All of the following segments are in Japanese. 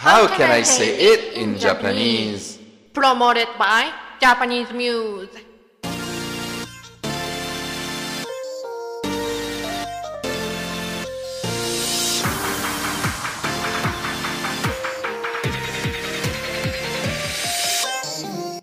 How can I say it in Japanese? Promoted by Japanese Muse.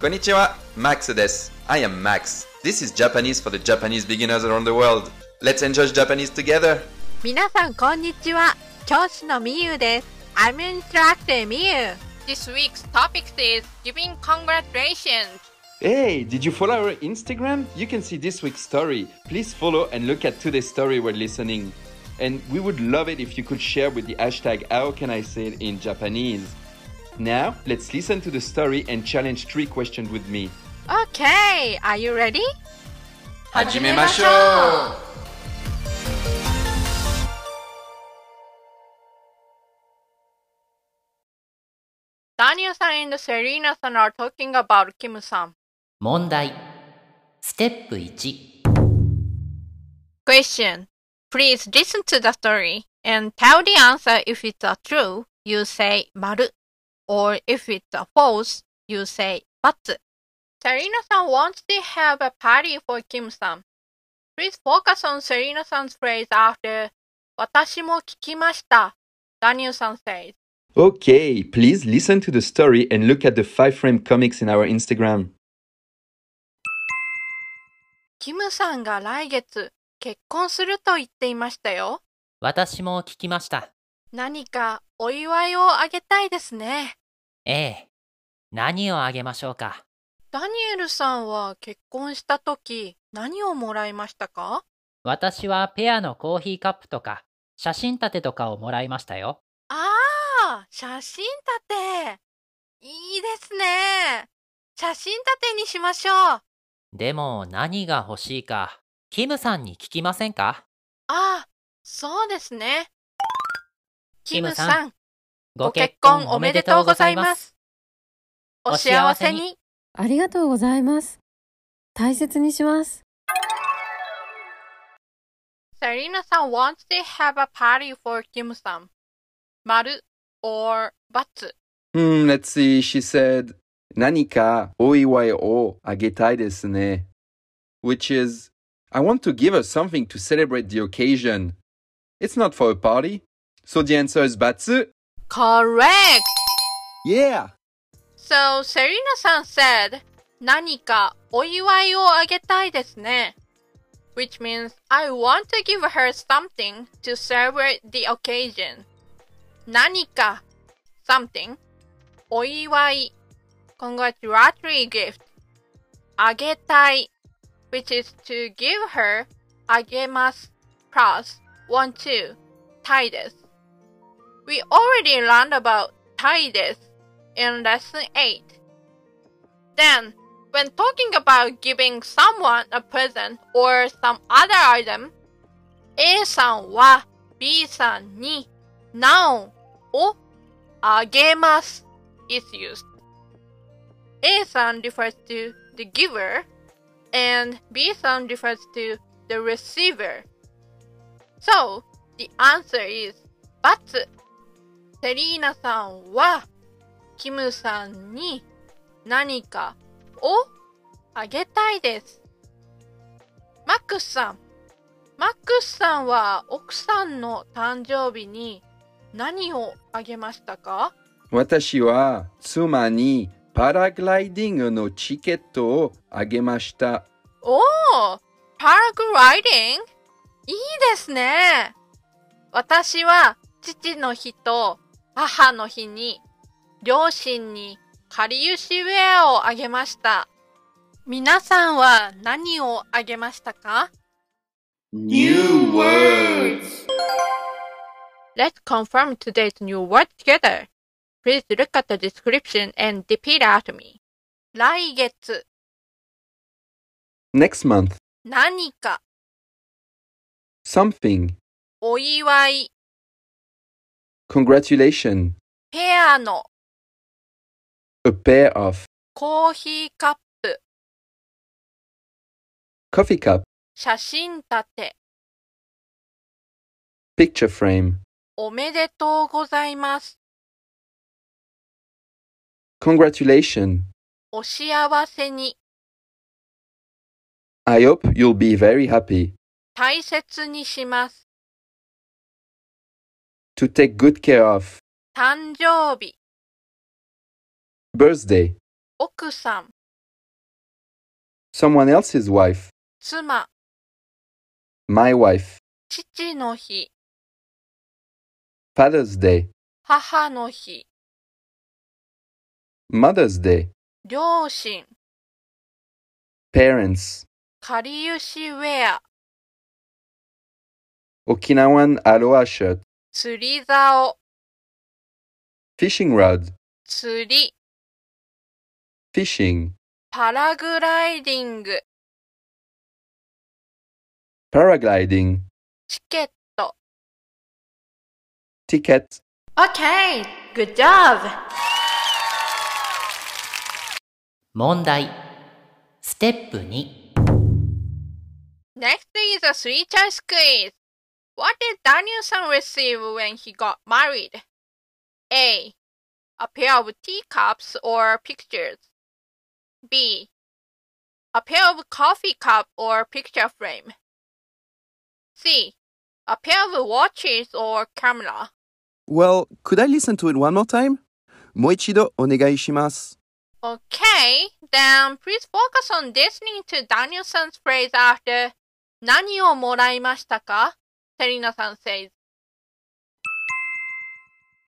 こんにちは、Max です。I am Max. This is Japanese for the Japanese beginners around the world. Let's enjoy Japanese together. 皆さんこんにちは教師のみゆです I'm Instructor みゆ This week's topic is giving congratulations. Hey, did you follow our Instagram? You can see this week's story. Please follow and look at today's story while listening. And we would love it if you could share with the hashtag How Can I Say It in Japanese. Now, let's listen to the story and challenge three questions with me. Okay are you ready? 始めましょう ダニエルさん and Serena さん are talking about Kim さん。問題ステップ1 Question. Please listen to the story and tell the answer if it's a true, you say 丸 or if it's a false, you say ×. Serena さん wants to have a party for Kim さん。Please focus on Serena さん 's phrase after 私も聞きました。ダニエルさん says. Okay, please listen to the story and look at the five frame comics in our Instagram. キムさんが来月結婚すると言っていましたよ。私も聞きました。何かお祝いをあげたいですね。ええ。何をあげましょうか？ダニエルさんは結婚した時何をもらいましたか？私はペアのコーヒーカップとか写真立てとかをもらいましたよ。ああ、写真立て。いいですね。写真立てにしましょう。あでも何が欲しいか、キムさんに聞きませんか？あ、そうですね。キムさん、ご結婚おめでとうございます。お幸せに。ありがとうございます。大切にします。Serena さん wants to have a party for Kim さん。丸 or ×。 Hmm, let's see, she said, 何かお祝いをあげたいですね. Which is, I want to give her something to celebrate the occasion. It's not for a party. So the answer is batsu. Correct! Yeah! So, Serena さん said, 何かお祝いをあげたいですね。Which means, I want to give her something to celebrate the occasion. 何か something お祝い congratulatory gift あげたい which is to give her あげます plus want to たいです We already learned about たいです in lesson 8. Then, when talking about giving someone a present or some other item, A さんは B さんに noun をあげます is used. A さん refers to the giver and B さん refers to the receiver. So, the answer is ×セリーナさんはキムさんに何かをあげたいです。マックスさん。マックスさんは奥さんの誕生日に何をあげましたか？私は妻にパラグライディングのチケットをあげました。おーパラグライディング？いいですね。私は父の日と母の日に両親にかりゆしウェアをあげました。皆さんは何をあげましたか？New words Let's confirm today's new word together. Please look at the description and repeat after me. 来月、 Next month, 何か、 something, お祝い、 congratulation, ペアの、 a pair of, コーヒーカップ、 coffee cup, 写真立て、 picture frame. おめでとうございます。Congratulations. お幸せに、I hope you'll be very happy. 大切にします。To take good care of. 誕生日、Birthday. 奥さん、Someone else's wife. 妻、My wife. 父の日、Father's Day. 母の日、Mother's Day. 両親、Parents. かりゆしウェア、Okinawan Aloha shirt. 釣り竿、Fishing rod. 釣り、Fishing. パラグライディング、Paragliding. チケット。Ticket. Okay, good job! 問題。ステップ2。 Next is a three choice quiz. What did Danielson receive when he got married? A. A pair of teacups or pictures. B. A pair of coffee cup or picture frame. C. A pair of watches or camera. Well, could I listen to it one more time? もう一度お願いします。Okay, then please focus on listening to Danielson's phrase after 何をもらいましたかセリナさん says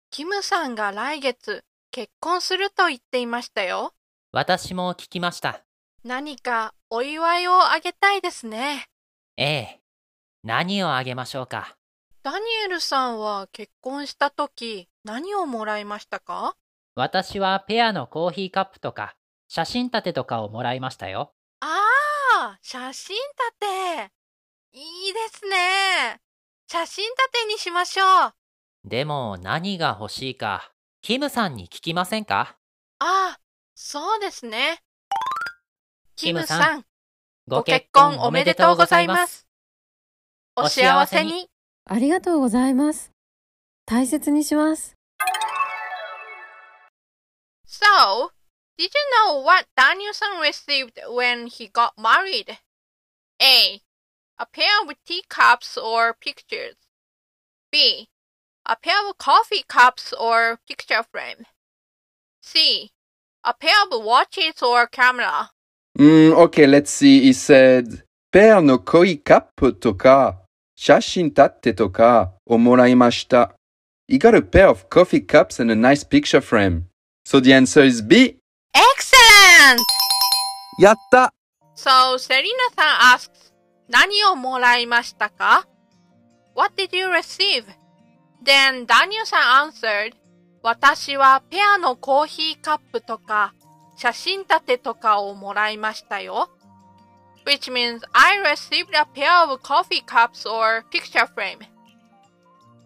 キムさんが来月結婚すると言っていましたよ。私も聞きました。何かお祝いをあげたいですね。ええ。何をあげましょうか。ダニエルさんは結婚した時何をもらいましたか？私はペアのコーヒーカップとか写真立てとかをもらいましたよ。ああ、写真立て。いいですね。写真立てにしましょう。あでも何が欲しいか、キムさんに聞きませんか？あ、そうですね。キムさんごご結結婚婚おおめでとうございます。お幸せに。ありがとうございます。大切にします。 So, did you know what Danielson received when he got married? A. A pair of teacups or pictures. B. A pair of coffee cups or picture frame. C. A pair of watches or camera. Mm, okay, let's see. He said, ペアのコイカップとか、 写真立てとかをもらいました。He got a pair of coffee cups and a nice picture frame. So the answer is B. Excellent! やった So, Selina さん asks, 何をもらいましたか ?What did you receive? Then Daniel さん answered, 私はペアのコーヒーカップとか写真立てとかをもらいましたよ。Which means I received a pair of coffee cups or picture frame.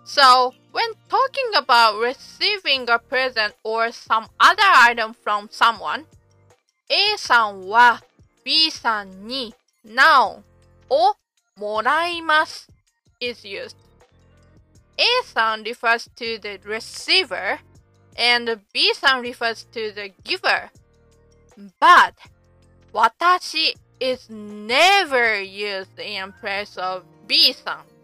So, when talking about receiving a present or some other item from someone, A さんは B さんに Now をもらいます is used. A さん refers to the receiver and B さん refers to the giver. But 私 is never used in place of B さん。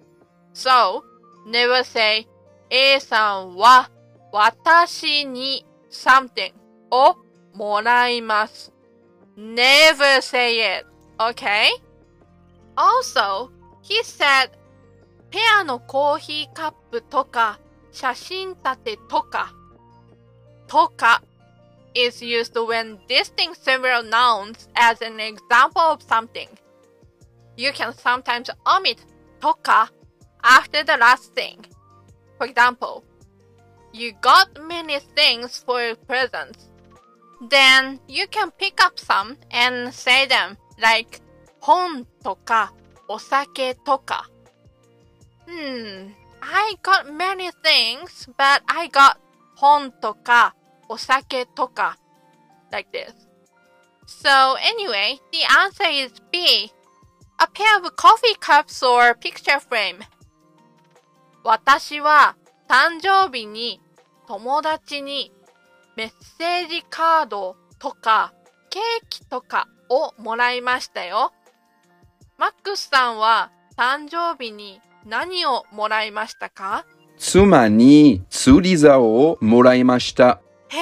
So, never say A さんは私に something をもらいます。Never say it, okay? Also, he said ペアのコーヒーカップとか写真立てとかとか is used when listing several nouns as an example of something. You can sometimes omit toka after the last thing. For example, you got many things for presents. Then you can pick up some and say them like hon toka osake toka. Hmm, I got many things, but I got hon toka お酒とか like this. So anyway, the answer is B. A pair of coffee cups or picture frame. 私は誕生日に友達にメッセージカードとかケーキとかをもらいましたよ。マックスさんは誕生日に何をもらいましたか？妻に釣り竿をもらいました。へえ、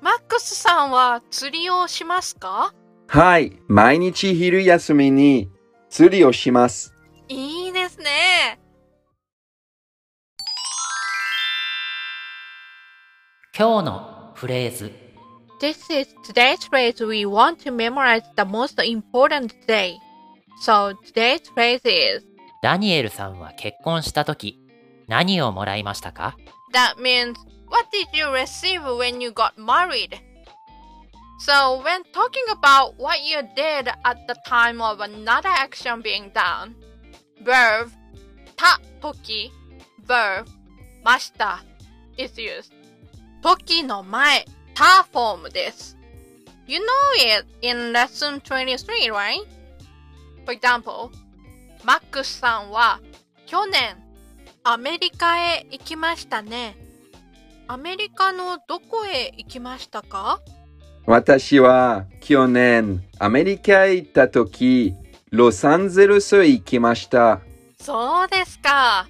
マックスさんは釣りをしますかはい、毎日昼休みに釣りをします。いいですね。今日のフレーズ This is today's phrase we want to memorize the most important day. So today's phrase is ダニエルさんは結婚した時何をもらいましたか That means what did you receive when you got married? So when talking about what you did at the time of another action being done, verb た時 verb ました is used. 時の前たフォームです。You know it in lesson 23, right? For example, マックスさんは去年アメリカへ行きましたね。 アメリカのどこへ行きましたか？私は去年アメリカへ行った時、ロサンゼルスへ行きました。そうですか。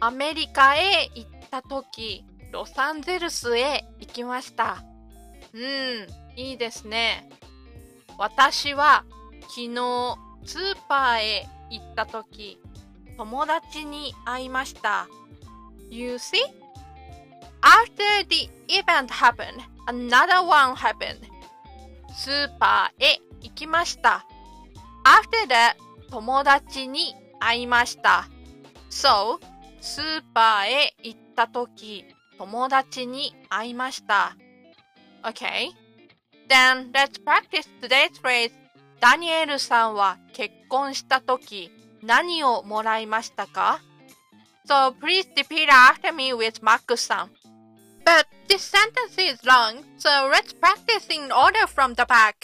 アメリカへ行った時、ロサンゼルスへ行きました。うん、いいですね。私は昨日スーパーへ行った時、友達に会いました。You see? After the event happened, another one happened. スーパーへ行きました。After that, 友達に会いました。So, スーパーへ行ったとき、友達に会いました。Okay? Then, let's practice today's phrase. ダニエルさんは結婚したとき、何をもらいましたか So, please repeat after me with マックさん。But this sentence is long, so let's practice in order from the back.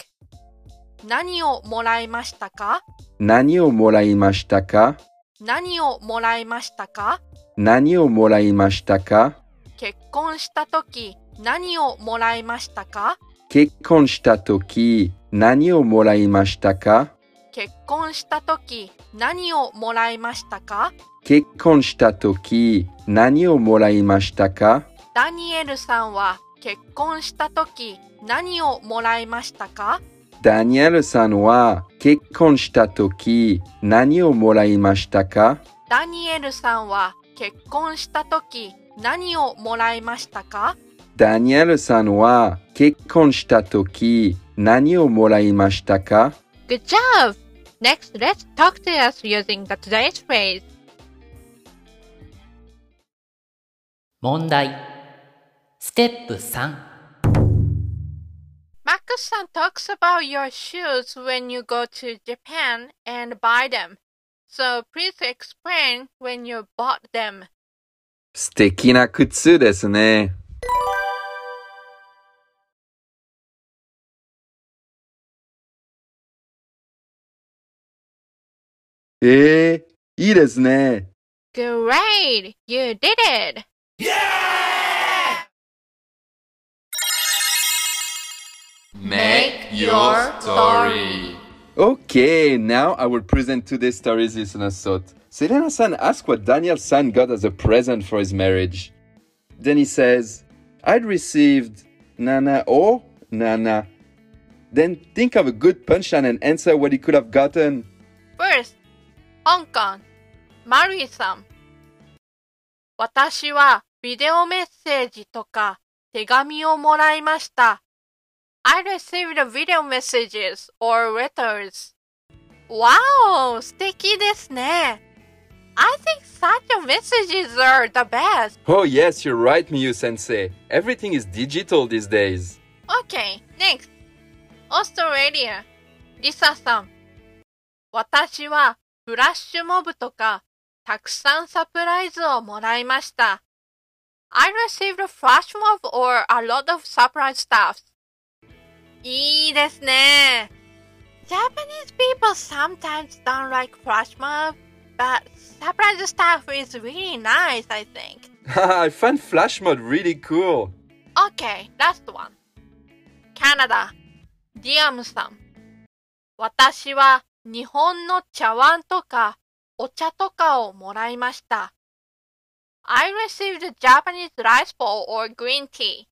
何をもらいましたか？何をもらいましたか？何をもらいましたか？何をもらいましたか？結婚したとき何をもらいましたか？結婚した時、何をもらいましたか？結婚したとき何をもらいましたか？結婚した時、何をもらいましたか？ダニエルさんは結婚したとき何をもらいましたか？ダニエルさんは結婚した時、何をもらいましたか？ダニエルさんは結婚したとき何をもらいましたか？ダニエルさんは結婚した時、何をもらいましたか？Good job! Next, let's talk to us using the today's phrase. 問題ステップ3 Max-san talks about your shoes when you go to Japan and buy them. So please explain when you bought them. 素敵な靴ですね。えー、いいですね。Great! You did it! Make your story. Okay, now I will present today's stories listeners thought. Selena-san asked what Daniel-san got as a present for his marriage. Then he says, I'd received Nana or Nana. Then think of a good punchline and answer what he could have gotten. First, 香港、マリーさん。私はビデオメッセージとか手紙をもらいました。 I received video messages or letters. Wow! 素敵ですね。I think such messages are the best. Oh, yes, you're right, Miyu sensei. Everything is digital these days. Okay, next. オーストラリア、リサさん。私はフラッシュモブとかたくさんサプライズをもらいました。I received a flash mob or a lot of surprise stuff. いいですね。Japanese people sometimes don't like flash mob, but surprise stuff is really nice, I think. I find flash mode really cool. Okay, last one. カナダ、ディアムさん。私は日本の茶碗とかお茶とかをもらいました。I received Japanese rice bowl or green tea.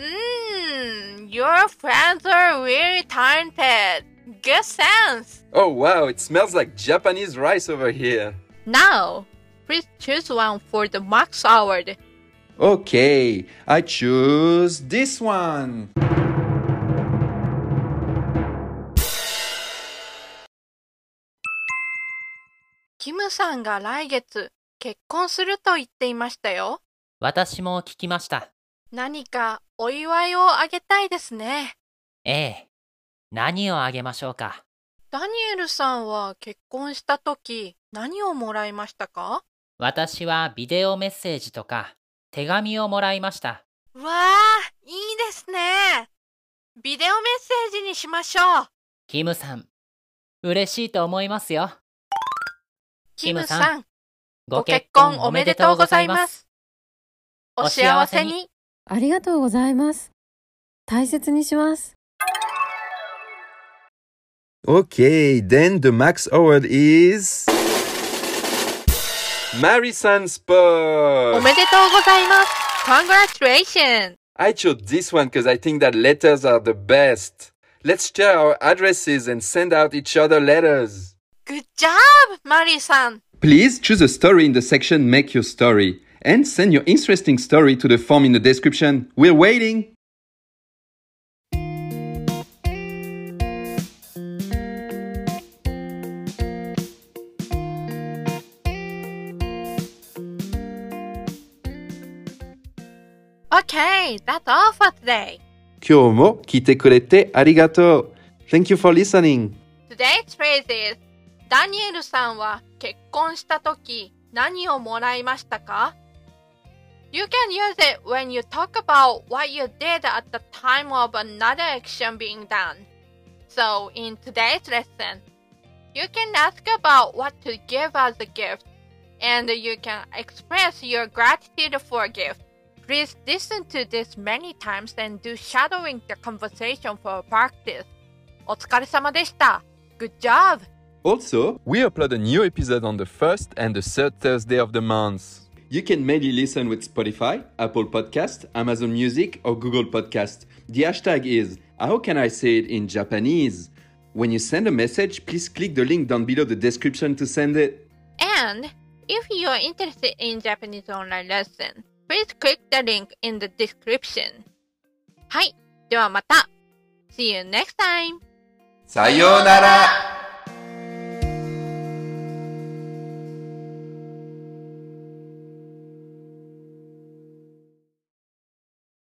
Mmm, your friends are really talented. Good sense. Oh wow, it smells like Japanese rice over here. Now, please choose one for the Max Award. Okay, I choose this one. キムさんが来月結婚すると言っていましたよ。私も聞きました。何かお祝いをあげたいですね。ええ。何をあげましょうか？ダニエルさんは結婚した時何をもらいましたか？私はビデオメッセージとか手紙をもらいました。わあ、いいですね。ビデオメッセージにしましょう。キムさん、嬉しいと思いますよ。キムさん、ごご結婚おめでとうございま。す。お幸せに。ありがとうございます。大切にします。 Okay, then the Max Award is. Marisan お Sport! めでとうございます。Congratulations! I chose this one because I think that letters are the best. Let's share our addresses and send out each other letters. Good job, マリーさん。 Please choose a story in the section Make Your Story and send your interesting story to the form in the description. We're waiting! Okay, that's all for today. 今日も来てくれてありがとう。Thank you for listening. Today's phrase is ダニエルさんは結婚した時何をもらいましたか You can use it when you talk about what you did at the time of another action being done. So, in today's lesson, you can ask about what to give as a gift, and you can express your gratitude for a gift. Please listen to this many times and do shadowing the conversation for practice. お疲れ様でした。Good job! Also, we upload a new episode on the first and the third Thursday of the month. You can maybe listen with Spotify, Apple Podcast, Amazon Music, or Google Podcast. The hashtag is How can I say it in Japanese? When you send a message, please click the link down below the description to send it. And if you are interested in Japanese online lesson, please click the link in the description. はい。ではまた。See you next time! さようなら